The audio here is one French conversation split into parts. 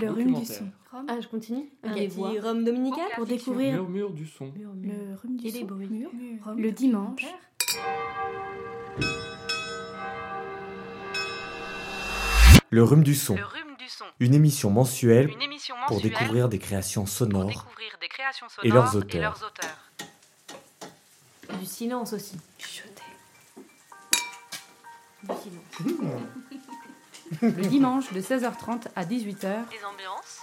Le rhume du son. Ah, je continue Ok, Des dit voix. Rome dominical Pour découvrir Murmure du son. le rhume du Et les son. Le dimanche. Le rhume du son, Le une émission mensuelle Une émission pour mensuelle découvrir des créations pour sonores découvrir des créations sonores et leurs auteurs. et leurs auteurs. Du silence aussi. Du silence. Le dimanche de 16h30 à 18h. Des ambiances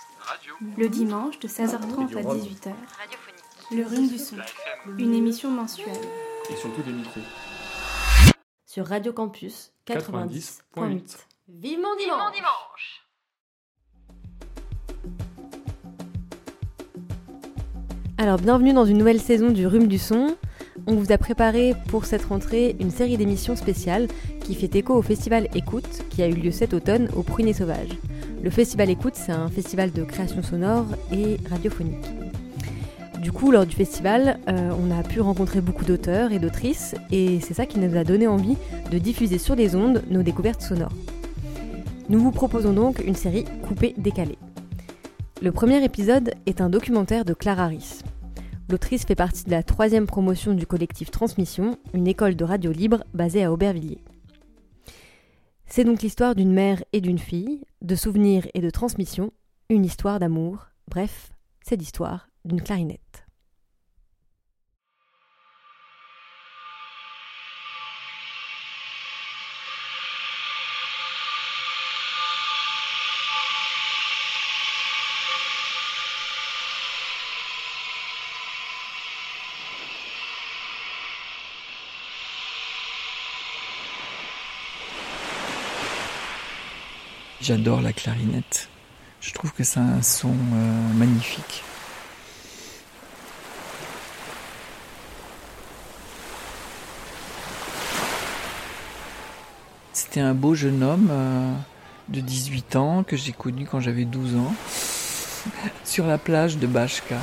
Le dimanche de 16h30 à 18h. radiophoniques. Le rhume du son. Une émission mensuelle. Et surtout des micros. Sur Radio Campus 90.8. 90.8. Vivement Vivement dimanche dimanche. Alors bienvenue dans une nouvelle saison du Rhume du Son. On vous a préparé pour cette rentrée une série d'émissions spéciales qui fait écho au festival Écoute qui a eu lieu cet automne au Prunet Sauvage. Le festival Écoute, c'est un festival de création sonore et radiophonique. Du coup, lors du festival, euh, on a pu rencontrer beaucoup d'auteurs et d'autrices et c'est ça qui nous a donné envie de diffuser sur les ondes nos découvertes sonores. Nous vous proposons donc une série coupée décalée. Le premier épisode est un documentaire de Clara Harris. L'autrice fait partie de la troisième promotion du collectif Transmission, une école de radio libre basée à Aubervilliers. C'est donc l'histoire d'une mère et d'une fille, de souvenirs et de transmission, une histoire d'amour, bref, c'est l'histoire d'une clarinette. J'adore la clarinette. Je trouve que c'est un son euh, magnifique. C'était un beau jeune homme euh, de 18 ans que j'ai connu quand j'avais 12 ans sur la plage de Bashka.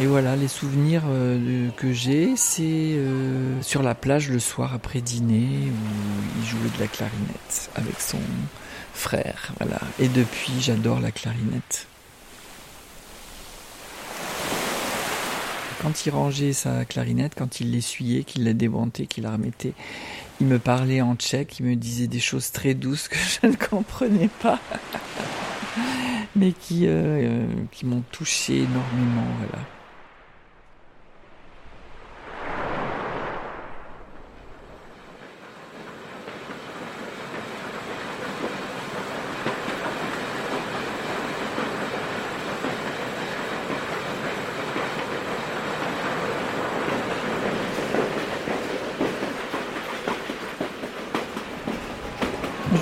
Et voilà, les souvenirs euh, que j'ai, c'est euh, sur la plage le soir après dîner où il jouait de la clarinette avec son frère. Et depuis, j'adore la clarinette. Quand il rangeait sa clarinette, quand il l'essuyait, qu'il la démontait, qu'il la remettait, il me parlait en tchèque, il me disait des choses très douces que je ne comprenais pas, mais qui, euh, qui m'ont touché énormément.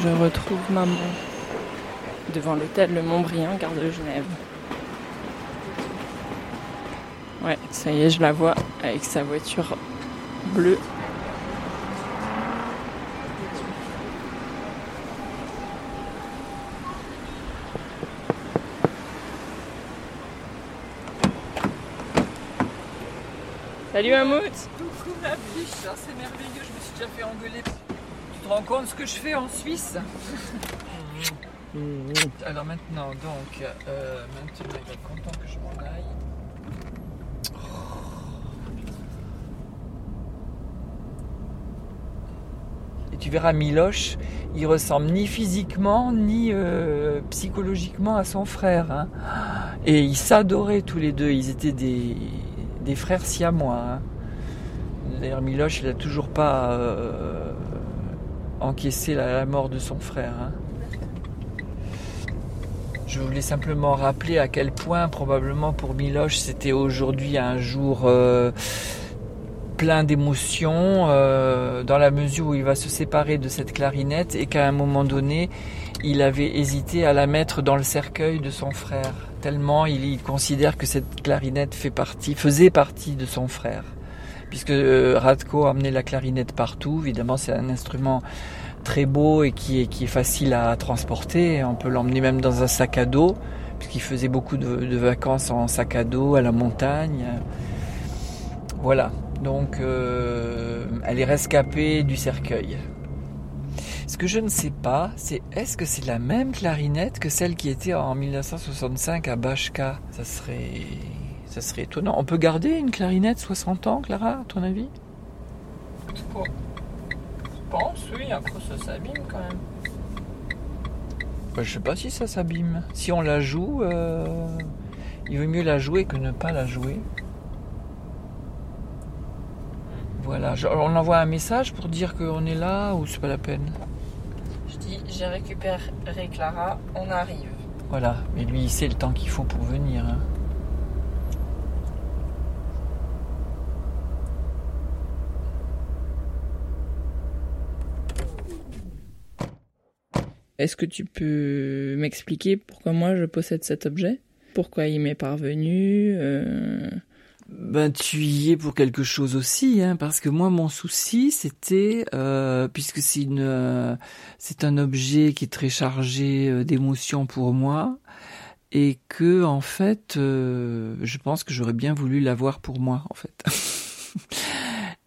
Je retrouve maman devant l'hôtel Le Montbriand, gare de Genève. Ouais, ça y est, je la vois avec sa voiture bleue. Salut Mammouth Coucou ma biche, c'est merveilleux, je me suis déjà fait engueuler. Te rends compte ce que je fais en Suisse? Alors maintenant, donc, euh, maintenant il va être content que je m'en aille. Et tu verras Miloche, il ressemble ni physiquement ni euh, psychologiquement à son frère. hein. Et ils s'adoraient tous les deux, ils étaient des, des frères siamois. hein. D'ailleurs, Miloche, il a toujours pas euh, encaissé la, mort de son frère. hein. Je voulais simplement rappeler à quel point, probablement pour Miloche, c'était aujourd'hui un jour euh, plein d'émotions, euh, dans la mesure où il va se séparer de cette clarinette et qu'à un moment donné, il avait hésité à la mettre dans le cercueil de son frère, tellement il, considère que cette clarinette faisait partie de son frère puisque euh, Radko emmenait la clarinette partout. Évidemment, c'est un instrument très beau et qui est, facile à transporter. On peut l'emmener même dans un sac à dos, puisqu'il faisait beaucoup de, vacances en sac à dos, à la montagne. Voilà. Donc, euh, elle est rescapée du cercueil. Ce que je ne sais pas, c'est est-ce que c'est la même clarinette que celle qui était en 1965 à Bachka? Ça serait, ça serait étonnant. On peut garder une clarinette 60 ans, Clara, à ton avis? Je pense, oui. Après, ça s'abîme quand même. Bah, je sais pas si ça s'abîme. Si on la joue, euh, il vaut mieux la jouer que ne pas la jouer. Voilà, on envoie un message pour dire qu'on est là ou c'est pas la peine? Je dis, j'ai récupéré Clara, on arrive. Voilà, mais lui il sait le temps qu'il faut pour venir. hein. Est-ce que tu peux m'expliquer pourquoi moi je possède cet objet? Pourquoi il m'est parvenu euh, Ben tu y es pour quelque chose aussi, hein, parce que moi mon souci c'était, euh, puisque c'est une, euh, c'est un objet qui est très chargé d'émotions pour moi, et que en fait, je pense que j'aurais bien voulu l'avoir pour moi en fait.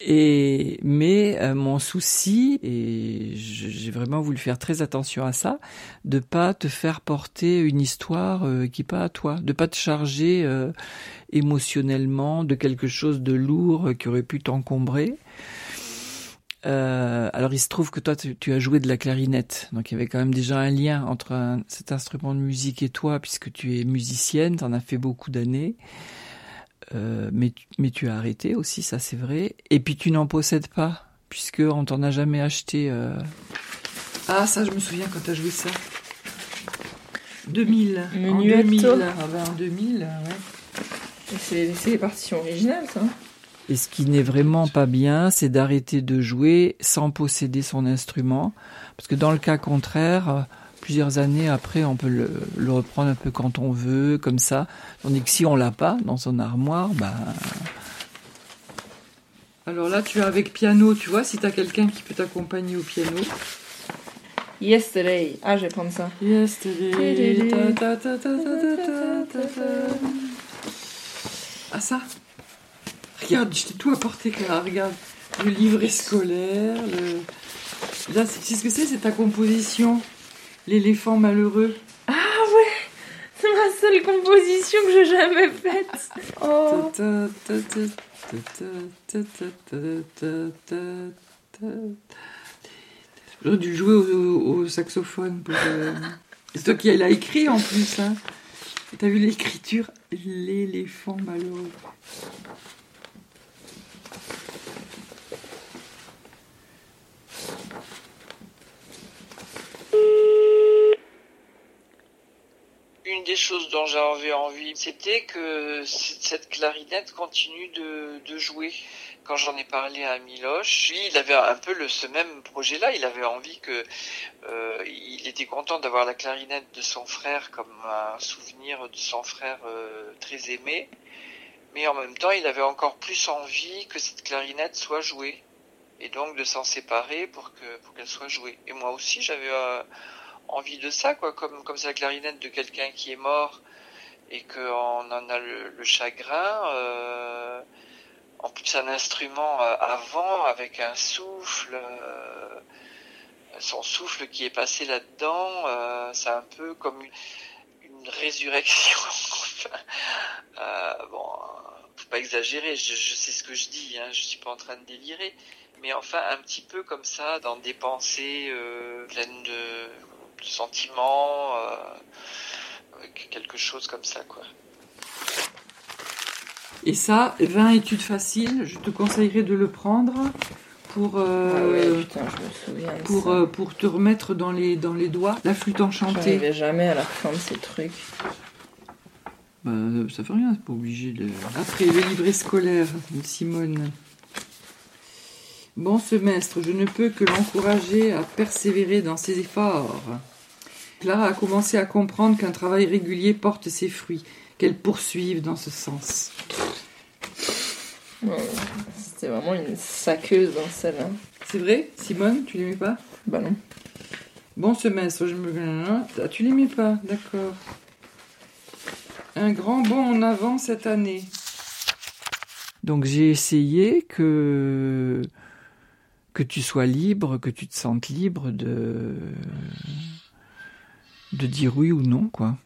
Et mais euh, mon souci et j'ai vraiment voulu faire très attention à ça, de pas te faire porter une histoire euh, qui pas à toi, de pas te charger euh, émotionnellement de quelque chose de lourd qui aurait pu t'encombrer. Euh, alors il se trouve que toi tu, tu as joué de la clarinette, donc il y avait quand même déjà un lien entre un- cet instrument de musique et toi, puisque tu es musicienne, tu en as fait beaucoup d'années. Euh, mais, tu- mais tu as arrêté aussi, ça c'est vrai. Et puis tu n'en possèdes pas, puisque on t'en a jamais acheté. euh. Ah ça je me souviens quand tu as joué ça. 2000. En Menuetto. 2000. Ah ben, en 2000, ouais. C'est les partitions originales, ça. Et ce qui n'est vraiment pas bien, c'est d'arrêter de jouer sans posséder son instrument. Parce que dans le cas contraire, plusieurs années après, on peut le, le reprendre un peu quand on veut, comme ça. Tandis que si on l'a pas dans son armoire, bah... Alors là, tu es avec piano, tu vois, si tu as quelqu'un qui peut t'accompagner au piano. Yesterday. Ah, je vais prendre ça. Yesterday. ta, ta, ta. Ah ça Regarde, je t'ai tout apporté, Clara. Regarde, le livret scolaire. Le... Là, c'est- tu sais ce que c'est C'est ta composition? l'éléphant malheureux. Ah ouais C'est ma seule composition que j'ai jamais faite. Oh. oh J'aurais dû jouer au, saxophone. Euh... C'est toi qui l'as écrit en plus. Hein. T'as vu l'écriture? L'éléphant malheureux. Une des choses dont j'avais envie, c'était que cette clarinette continue de, jouer. Quand j'en ai parlé à Miloche, lui, il avait un peu ce même projet-là. Il avait envie que, euh, était content d'avoir la clarinette de son frère comme un souvenir de son frère euh, très aimé. Mais en même temps, il avait encore plus envie que cette clarinette soit jouée. Et donc de s'en séparer pour que pour qu'elle soit jouée. Et moi aussi, j'avais euh, envie de ça, quoi, comme comme c'est la clarinette de quelqu'un qui est mort et qu'on en a le, chagrin. euh, en plus, un instrument euh, avant avec un souffle, euh, son souffle qui est passé là-dedans, c'est un peu comme une, résurrection. Bon, faut pas exagérer, je, sais ce que je dis, hein, je suis pas en train de délirer, mais enfin un petit peu comme ça, dans des pensées pleines de, de sentiments, euh, quelque chose comme ça, quoi. Et ça, 20 études faciles, je te conseillerais de le prendre pour, euh, Ah ouais, putain, je me souviens. de pour, euh, pour te remettre dans les, dans les doigts la flûte enchantée. J'arrivais jamais à la fin de ces trucs. Bah, ça fait rien, c'est pas obligé de. Après, le livret scolaire de Simone. Bon semestre, je ne peux que l'encourager à persévérer dans ses efforts. Clara a commencé à comprendre qu'un travail régulier porte ses fruits, qu'elle poursuive dans ce sens. C'était vraiment une saqueuse dans celle-là. C'est vrai, Simone, tu l'aimais pas? Bah non. Bon semestre, je me. Ah, tu l'aimais pas, d'accord. Un grand bond en avant cette année. Donc j'ai essayé que que tu sois libre, que tu te sentes libre de de dire oui ou non, quoi.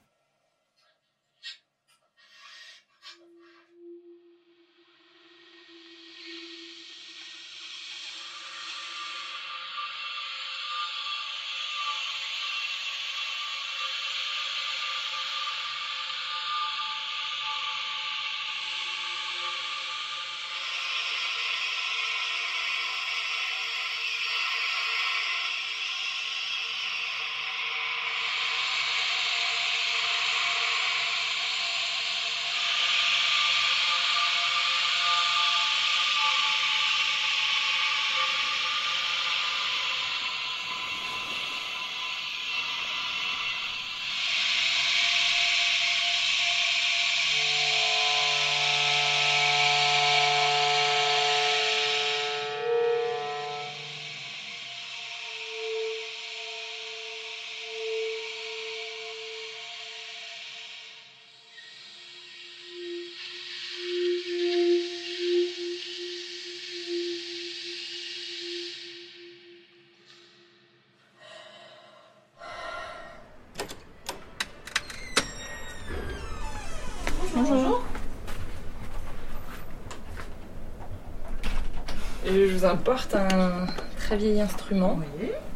Je vous apporte un très vieil instrument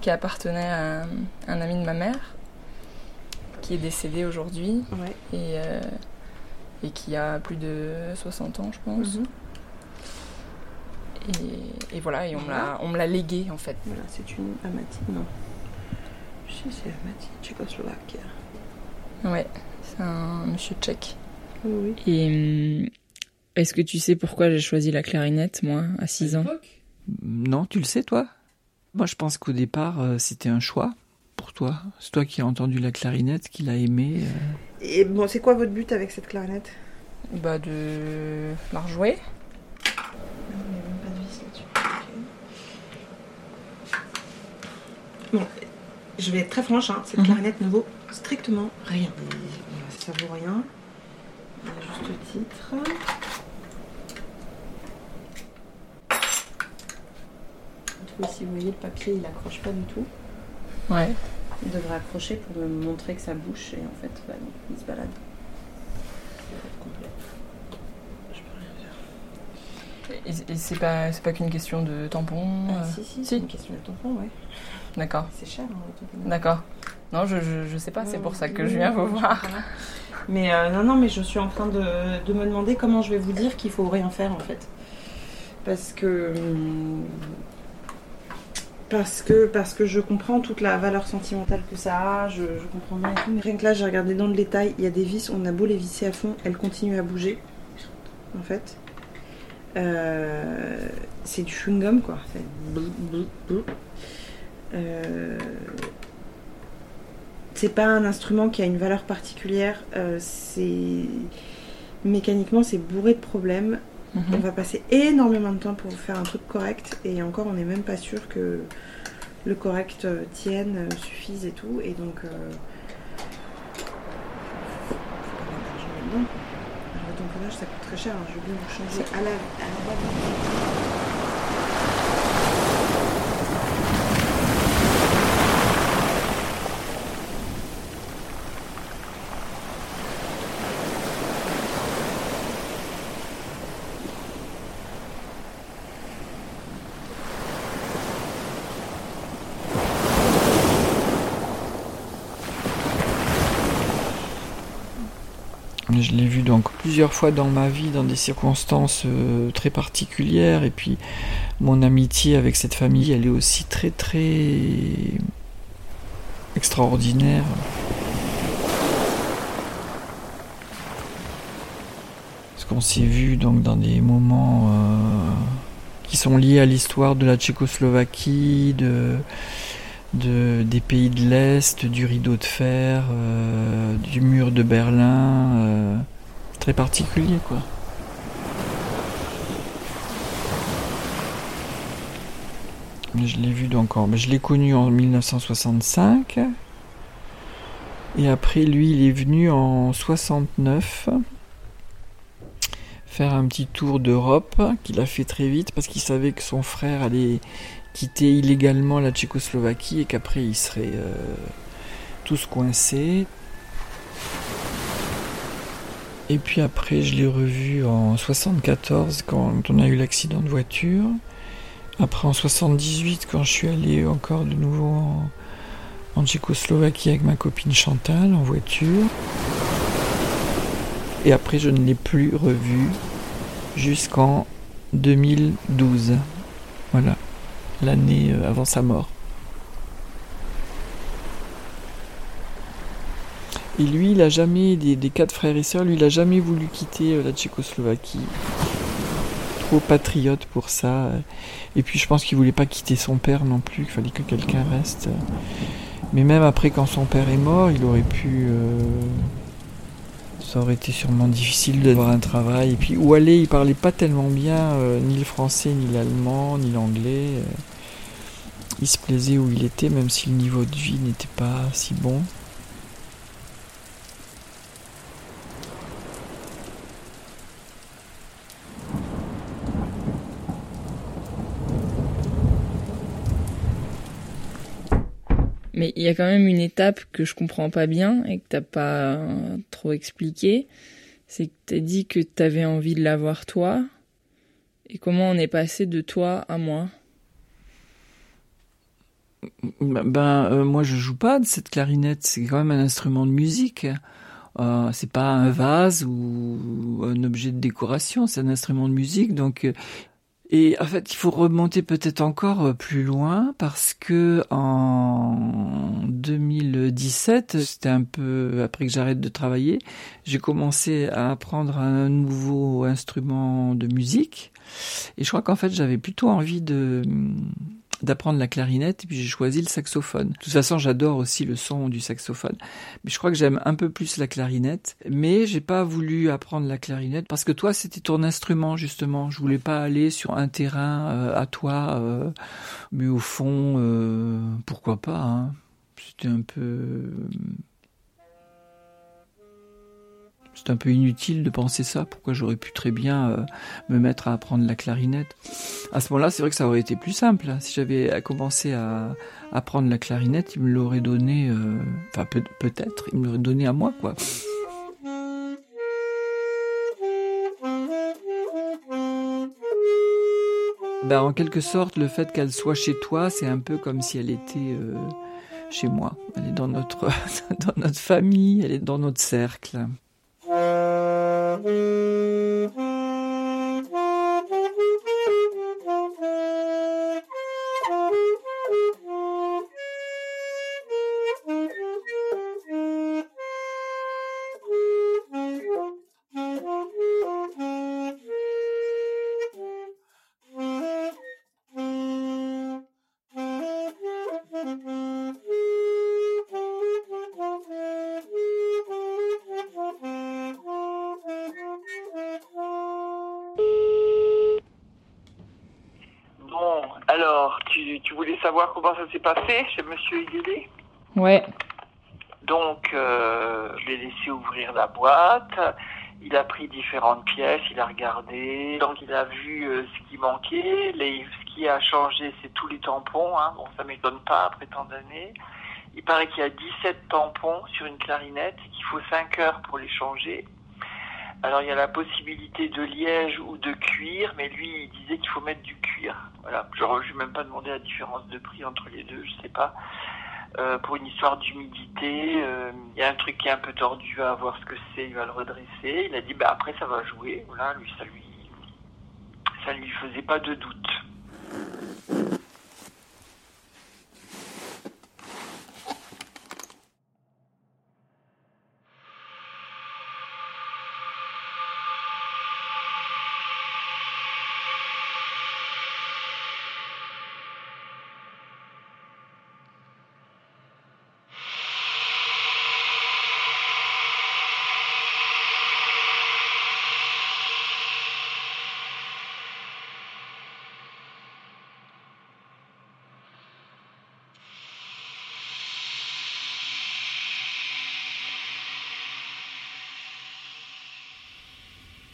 qui appartenait à un, un ami de ma mère, qui est décédé aujourd'hui Ouais. et, euh, et qui a plus de 60 ans, je pense. Mhm. Et, et voilà, et on me l'a- on me l'a légué en fait. Voilà, c'est une Amati. Non. Si, c'est Amati, Tchécoslovaque. Ouais, c'est un monsieur tchèque. Oui. Et hum, est-ce que tu sais pourquoi j'ai choisi la clarinette, moi, à 6 ans Non, tu le sais, toi? Moi, je pense qu'au départ, euh, c'était un choix pour toi. C'est toi qui as entendu la clarinette, qui l'a aimée. euh. Et bon, c'est quoi votre but avec cette clarinette? Bah, de la rejouer. Bon, je vais être très franche, hein, cette Mhm. clarinette ne vaut strictement rien. Ça vaut rien. A juste le Ici, vous voyez, le papier, il accroche pas du tout. Ouais. Il devrait accrocher pour me montrer que ça bouche et en fait, bah non, il se balade. Et, et c'est pas, c'est pas qu'une question de tampon Ah, euh, si, si, si. c'est une question de tampon, ouais. D'accord, C'est cher, hein, d'accord. Non, je, je, je sais pas, c'est pour ça que oui, je viens vous voir. Mais euh, non, non, mais je suis en train de, de me demander comment je vais vous dire qu'il faut rien faire en fait. Parce que. Parce que, parce que je comprends toute la valeur sentimentale que ça a, je, comprends bien tout. Mais rien que là, j'ai regardé dans le détail, il y a des vis, on a beau les visser à fond, elles continuent à bouger. En fait. Euh, c'est du chewing-gum quoi. Euh, c'est pas un instrument qui a une valeur particulière. euh, c'est mécaniquement c'est bourré de problèmes. On Mhm. va passer énormément de temps pour faire un truc correct et encore on n'est même pas sûr que le correct euh, tienne, euh, suffise et tout. Et donc euh. Alors, le tamponnage ça coûte très cher. hein. Je vais bien vous changer à la, à la balle. Je l'ai vu donc plusieurs fois dans ma vie, dans des circonstances euh, très particulières. Et puis, mon amitié avec cette famille, elle est aussi très, très extraordinaire. Parce qu'on s'est vu donc dans des moments euh, qui sont liés à l'histoire de la Tchécoslovaquie, de, de- des pays de l'Est, du rideau de fer, euh, du mur de Berlin. Euh, très particulier, quoi. Je l'ai vu donc en- Je l'ai connu en 1965. Et après, lui, il est venu en 69 faire un petit tour d'Europe qu'il a fait très vite parce qu'il savait que son frère allait quitter illégalement la Tchécoslovaquie et qu'après ils seraient euh, tous coincés. Et puis après, je l'ai revu en 74 quand on a eu l'accident de voiture. Après en 78 quand je suis allé encore de nouveau en, en Tchécoslovaquie avec ma copine Chantal en voiture. Et après, je ne l'ai plus revu jusqu'en 2012. Voilà, l'année euh, avant sa mort. Et lui, il a jamais, des, quatre frères et sœurs, lui, il a jamais voulu quitter euh, la Tchécoslovaquie. Trop patriote pour ça. Et puis, je pense qu'il voulait pas quitter son père non plus, qu'il fallait que quelqu'un reste. Mais même après, quand son père est mort, il aurait pu. euh, ça aurait été sûrement difficile d'avoir un travail. Et puis, où aller Il parlait pas tellement bien euh, ni le français, ni l'allemand, ni l'anglais. Il se plaisait où il était, même si le niveau de vie n'était pas si bon. Y a quand même une étape que je comprends pas bien et que t'as pas euh, trop expliqué. C'est que t'as dit que t'avais envie de l'avoir toi. Et comment on est passé de toi à moi? Ben, moi je joue pas de cette clarinette, c'est quand même un instrument de musique. Euh, c'est pas un vase ou un objet de décoration, c'est un instrument de musique. Donc, et en fait, il faut remonter peut-être encore euh, plus loin parce que en 2017, c'était un peu après que j'arrête de travailler, j'ai commencé à apprendre un nouveau instrument de musique. Et je crois qu'en fait, j'avais plutôt envie de d'apprendre la clarinette et puis j'ai choisi le saxophone. De toute façon, j'adore aussi le son du saxophone. Mais je crois que j'aime un peu plus la clarinette. Mais j'ai pas voulu apprendre la clarinette parce que toi, c'était ton instrument justement. Je voulais pas aller sur un terrain euh, à toi. euh, mais au fond, euh, pourquoi pas hein. C'était un peu... C'est un peu inutile de penser ça. Pourquoi j'aurais pu très bien euh, me mettre à apprendre la clarinette? À ce moment-là, c'est vrai que ça aurait été plus simple. hein. Si j'avais commencé à apprendre la clarinette, il me l'aurait donné. euh, Enfin, peut- peut-être, il me l'aurait donné à moi, quoi. Ben, en quelque sorte, le fait qu'elle soit chez toi, c'est un peu comme si elle était euh, chez moi. Elle est dans notre, dans notre famille, elle est dans notre cercle. Savoir comment ça s'est passé chez Monsieur Higuelet Ouais. Donc, euh, je l'ai laissé ouvrir la boîte. Il a pris différentes pièces, il a regardé. Donc, il a vu euh, ce qui manquait. Les, ce qui a changé, c'est tous les tampons. Hein. Bon, ça m'étonne pas après tant d'années. Il paraît qu'il y a 17 tampons sur une clarinette et qu'il faut 5 heures pour les changer. Alors, il y a la possibilité de liège ou de cuir, mais lui, il disait qu'il faut mettre du cuir. Voilà. Je vais même pas demandé la différence de prix entre les deux, je sais pas. Euh, pour une histoire d'humidité, euh, il y a un truc qui est un peu tordu à voir ce que c'est, il va le redresser. Il a dit, bah après ça va jouer. Voilà, lui, ça lui, ça lui faisait pas de doute.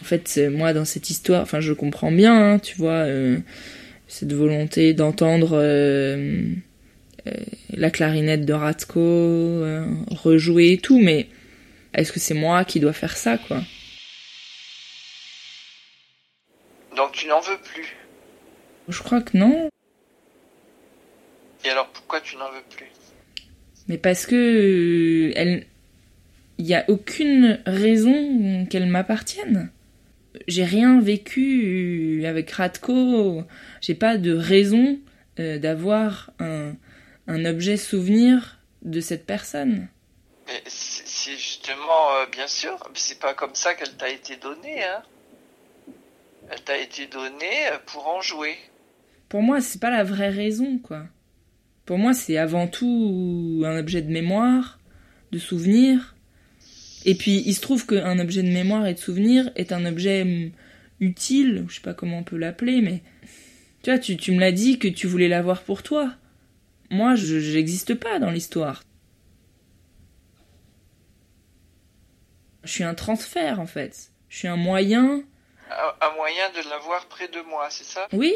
En fait, moi, dans cette histoire, enfin, je comprends bien, hein, tu vois, euh, cette volonté d'entendre euh, euh, la clarinette de Ratko, rejouer et tout, mais est-ce que c'est moi qui dois faire ça, quoi? Donc tu n'en veux plus? Je crois que non, Et alors pourquoi tu n'en veux plus? Mais parce que elle, il y a aucune raison qu'elle m'appartienne. J'ai rien vécu avec Ratko. J'ai pas de raison euh, d'avoir un, un objet souvenir de cette personne. Mais c'est c'est justement, euh, bien sûr, c'est pas comme ça qu'elle t'a été donnée. Hein. Elle t'a été donnée euh, pour en jouer. Pour moi, c'est pas la vraie raison, quoi. Pour moi, c'est avant tout un objet de mémoire, de souvenir. Et puis, il se trouve qu'un objet de mémoire et de souvenir est un objet hum, utile, je sais pas comment on peut l'appeler, mais tu vois, tu, tu me l'as dit que tu voulais l'avoir pour toi. Moi, je j'existe pas dans l'histoire. Je suis un transfert, en fait. Je suis un moyen. Un, un moyen de l'avoir près de moi, c'est ça? Oui,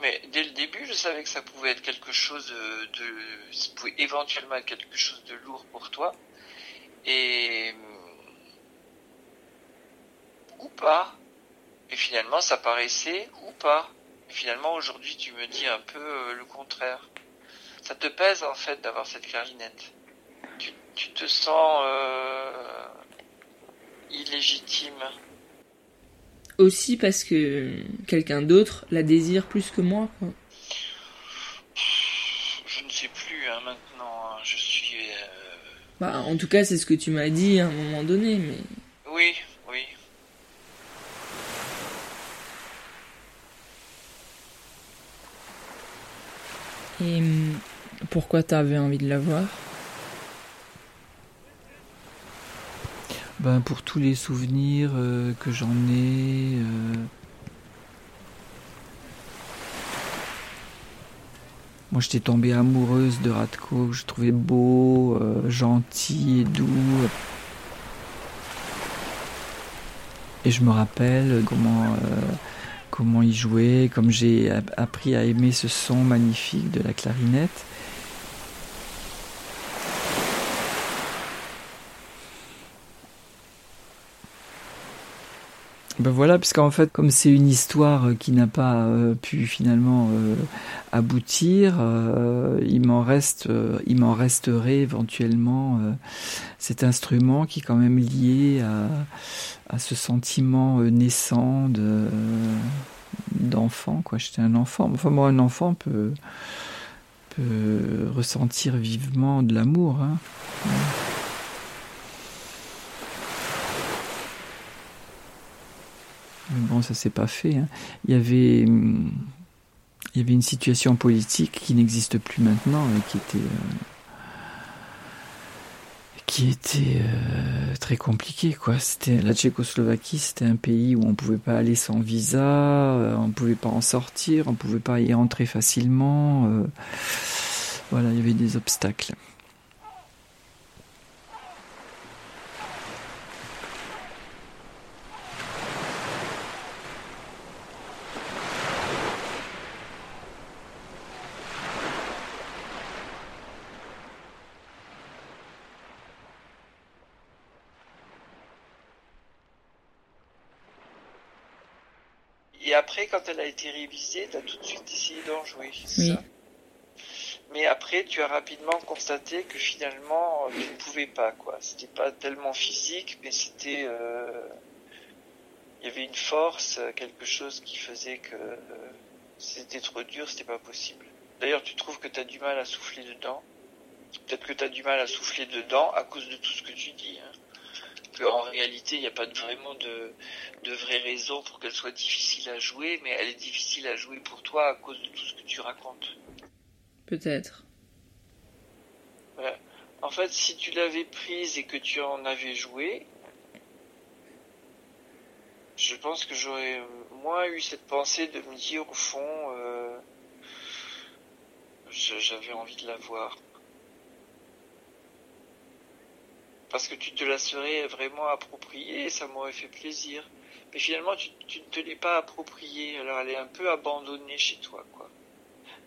Mais dès le début, je savais que ça pouvait être quelque chose de, ça pouvait éventuellement être quelque chose de lourd pour toi, et ou pas. Et finalement, ça paraissait ou pas. Et finalement, aujourd'hui, tu me dis un peu euh, le contraire. Ça te pèse en fait d'avoir cette clarinette. Tu, tu te sens euh, illégitime. Aussi parce que quelqu'un d'autre la désire plus que moi, quoi. Je ne sais plus hein, maintenant. hein. Je suis. euh, Bah, en tout cas, c'est ce que tu m'as dit à un moment donné, mais Oui, oui. Et hum, pourquoi t'avais envie de la voir? Ben, pour tous les souvenirs euh, que j'en ai. euh, Moi, j'étais tombée amoureuse de Radko, je trouvais beau, euh, gentil et doux. Et je me rappelle comment, comment il jouait, comme j'ai ap- appris à aimer ce son magnifique de la clarinette. Ben voilà, puisqu'en fait, comme c'est une histoire euh, qui n'a pas euh, pu finalement euh, aboutir, il m'en reste, il m'en resterait éventuellement cet instrument qui est quand même lié à, ce sentiment naissant de d'enfant. J'étais un enfant. Enfin, moi, un enfant peut peut ressentir vivement de l'amour. Hein. Mais bon, ça s'est pas fait. hein. Il y avait, il y avait une situation politique qui n'existe plus maintenant et qui était, euh, qui était euh, très compliquée. Quoi. C'était la Tchécoslovaquie, c'était un pays où on pouvait pas aller sans visa, euh, on pouvait pas en sortir, on pouvait pas y rentrer facilement. voilà, il y avait des obstacles. Et après, quand elle a été révisée, t'as tout de suite essayé d'en jouer, c'est Oui. ça Mais après, tu as rapidement constaté que finalement, euh, tu ne pouvais pas, quoi. C'était pas tellement physique, mais c'était... euh, Il y avait une force, euh, quelque chose qui faisait que euh, c'était trop dur, c'était pas possible. D'ailleurs, tu trouves que tu as du mal à souffler dedans. Peut-être que tu as du mal à souffler dedans à cause de tout ce que tu dis. Hein. En réalité, il n'y a pas vraiment de, de vraie raison pour qu'elle soit difficile à jouer, mais elle est difficile à jouer pour toi à cause de tout ce que tu racontes. peut-être. Voilà. En fait, si tu l'avais prise et que tu en avais joué, je pense que j'aurais moins eu cette pensée de me dire au fond, euh, j'avais envie de la voir. Parce que tu te la serais vraiment appropriée ça m'aurait fait plaisir. Mais finalement, tu, ne te l'es pas appropriée, alors elle est un peu abandonnée chez toi, quoi.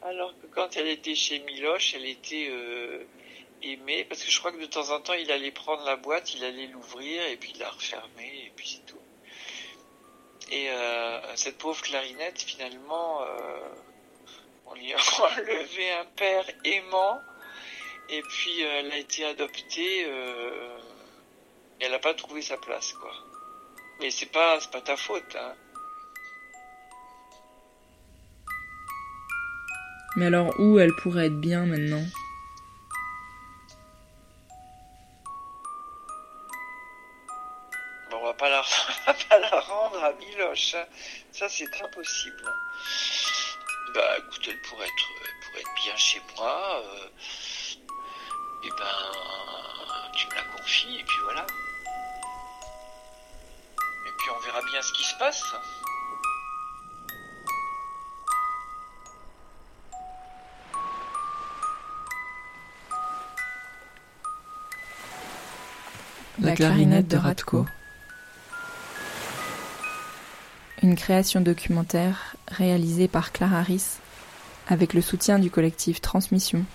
Alors que quand elle était chez Miloche, elle était euh, aimée, parce que je crois que de temps en temps, il allait prendre la boîte, il allait l'ouvrir, et puis la refermer, et puis c'est tout. Et euh, cette pauvre clarinette, finalement, euh, on lui a enlevé un père aimant, et puis euh, elle a été adoptée, euh, et elle n'a pas trouvé sa place, quoi. Mais c'est pas, c'est pas ta faute, hein. Mais alors où elle pourrait être bien maintenant? Bon, on va pas la, on va pas la rendre à Miloche, hein. ça c'est impossible. Bah écoute, elle pourrait être, elle pourrait être bien chez moi. euh, et ben, tu me la confies et puis voilà. Et puis on verra bien ce qui se passe. La clarinette de Radko. Une création documentaire réalisée par Clara Riss avec le soutien du collectif Transmission.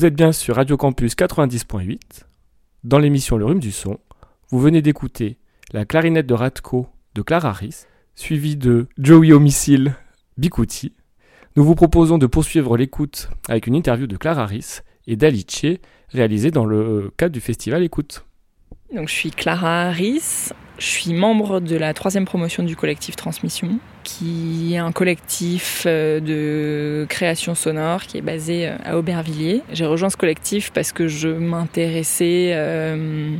Vous êtes bien sur Radio Campus 90.8. Dans l'émission Le Rhume du Son, vous venez d'écouter La clarinette de Radko de Clara Riss, suivie de Joey au missile Bikuti, Nous vous proposons de poursuivre l'écoute avec une interview de Clara Harris et d'Alice, réalisée dans le cadre du festival Écoute. Je suis Clara Harris, je suis membre de la troisième promotion du collectif Transmission, qui est un collectif euh, de création sonore qui est basé euh, à Aubervilliers. J'ai rejoint ce collectif parce que je m'intéressais euh,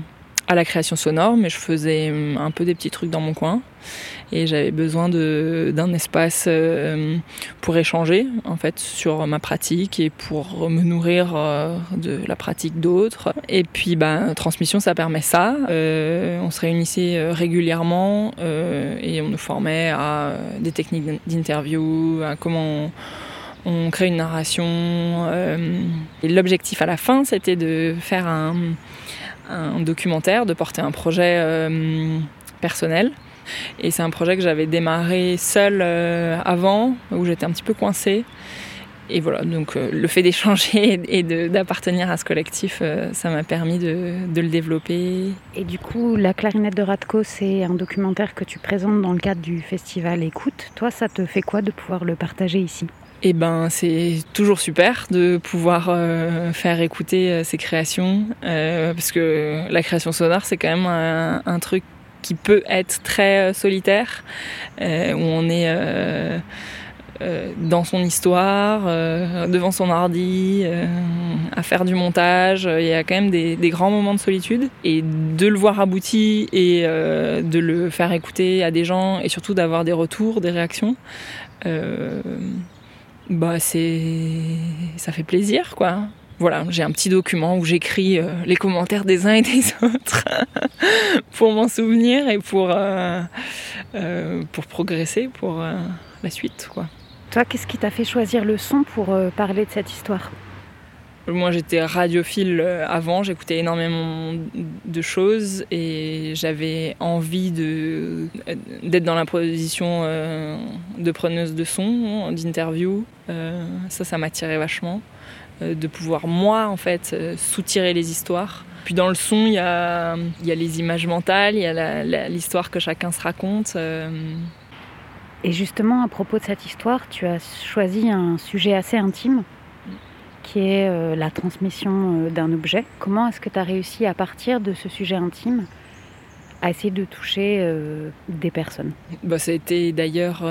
à la création sonore, mais je faisais un peu des petits trucs dans mon coin et j'avais besoin d'un espace euh, pour échanger en fait sur ma pratique et pour me nourrir euh, de la pratique d'autres. Et puis bah, transmission ça permet ça. Euh, on se réunissait régulièrement et on nous formait à des techniques d'interview, à comment on, crée une narration. l'objectif à la fin c'était de faire un, un, documentaire, de porter un projet personnel et c'est un projet que j'avais démarré seul euh, avant, où j'étais un petit peu coincée. Et voilà, donc euh, le fait d'échanger et d'appartenir à ce collectif, euh, ça m'a permis de, le développer. Et du coup, La clarinette de Radko, c'est un documentaire que tu présentes dans le cadre du festival Écoute. Toi, ça te fait quoi de pouvoir le partager ici? Eh ben, c'est toujours super de pouvoir faire écouter ces créations, parce que la création sonore, c'est quand même un, truc qui peut être très euh, solitaire, euh, où on est euh, dans son histoire, devant son ordi, à faire du montage. Il y a quand même des, grands moments de solitude. Et de le voir abouti et de le faire écouter à des gens et surtout d'avoir des retours, des réactions, bah c'est ça fait plaisir quoi voilà, j'ai un petit document où j'écris euh, les commentaires des uns et des autres pour m'en souvenir et pour, euh, euh, pour progresser pour la suite. Quoi. Toi, qu'est-ce qui t'a fait choisir le son pour parler de cette histoire? Moi j'étais radiophile avant, j'écoutais énormément de choses et j'avais envie de, d'être dans la position de preneuse de son, d'interview. ça, ça m'attirait vachement. Euh, de pouvoir moi en fait euh, soutirer les histoires. Puis dans le son, il y a, les images mentales, il y a l'histoire que chacun se raconte. Euh. Et justement, à propos de cette histoire, tu as choisi un sujet assez intime, qui est la transmission d'un objet. Comment est-ce que tu as réussi à partir de ce sujet intime à essayer de toucher des personnes? Bah, Ça a été d'ailleurs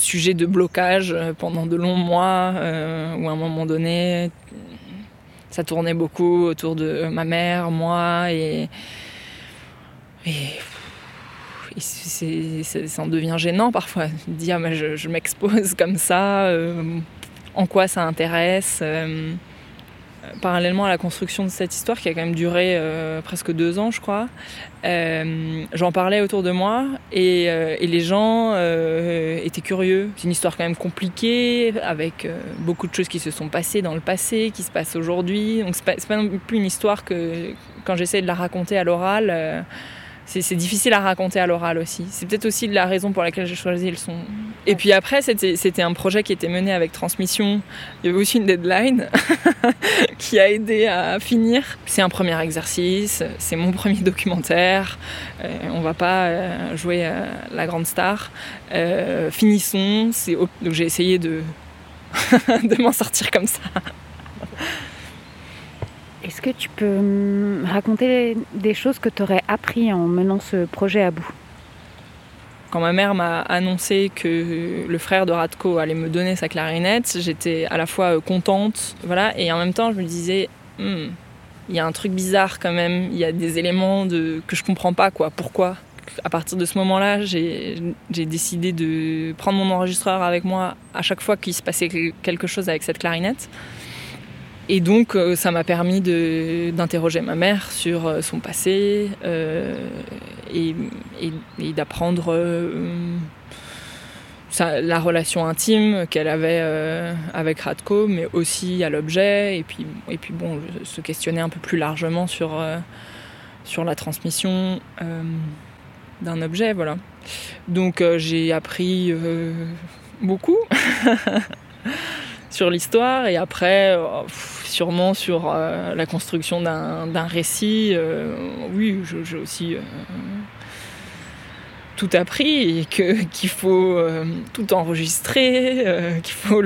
sujet de blocage euh, pendant de longs mois, euh, où à un moment donné, ça tournait beaucoup autour de ma mère, moi, et, et, ça en devient gênant parfois. Dire, mais je, m'expose comme ça, euh, en quoi ça intéresse parallèlement à la construction de cette histoire qui a quand même duré euh, presque deux ans, je crois, euh, j'en parlais autour de moi et, euh, les gens étaient curieux. C'est une histoire quand même compliquée, avec beaucoup de choses qui se sont passées dans le passé, qui se passent aujourd'hui. Donc c'est pas, pas non plus une histoire que quand j'essaie de la raconter à l'oral c'est difficile à raconter à l'oral aussi. C'est peut-être aussi la raison pour laquelle j'ai choisi le son. Et puis après, c'était un projet qui était mené avec transmission. Il y avait aussi une deadline qui a aidé à finir. C'est un premier exercice, c'est mon premier documentaire. Euh, on va pas euh, jouer euh, la grande star. finissons. Donc j'ai essayé de, de m'en sortir comme ça. Est-ce que tu peux raconter des choses que tu aurais appris en menant ce projet à bout? Quand ma mère m'a annoncé que le frère de Radko allait me donner sa clarinette, j'étais à la fois euh, contente, voilà, et en même temps je me disais, hmm, il y a un truc bizarre quand même, il y a des éléments de, que je comprends pas, quoi. Pourquoi? À partir de ce moment-là, j'ai décidé de prendre mon enregistreur avec moi à chaque fois qu'il se passait quelque chose avec cette clarinette. Et donc, euh, ça m'a permis d'interroger ma mère sur euh, son passé euh, et, d'apprendre la relation intime qu'elle avait avec Radko, mais aussi à l'objet, et puis, et puis bon, se questionner un peu plus largement sur, sur la transmission d'un objet, voilà. Donc j'ai appris beaucoup sur l'histoire, et après, sûrement sur euh, la construction d'un récit. Euh, oui, j'ai aussi euh, tout appris et que qu'il faut euh, tout enregistrer, euh, qu'il faut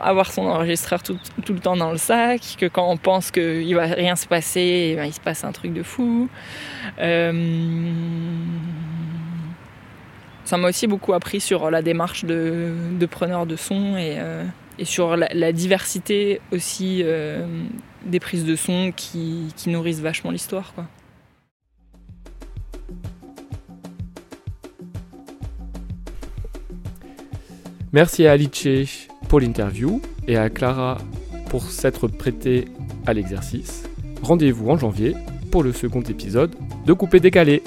avoir son enregistreur tout, tout le temps dans le sac, que quand on pense qu'il va rien se passer, eh ben, il se passe un truc de fou. Euh, ça m'a aussi beaucoup appris sur la démarche de, de preneur de son et, euh, et sur la, diversité aussi euh, des prises de son qui, nourrissent vachement l'histoire. Merci à Alice pour l'interview et à Clara pour s'être prêtée à l'exercice. Rendez-vous en janvier pour le second épisode de Coupé Décalé.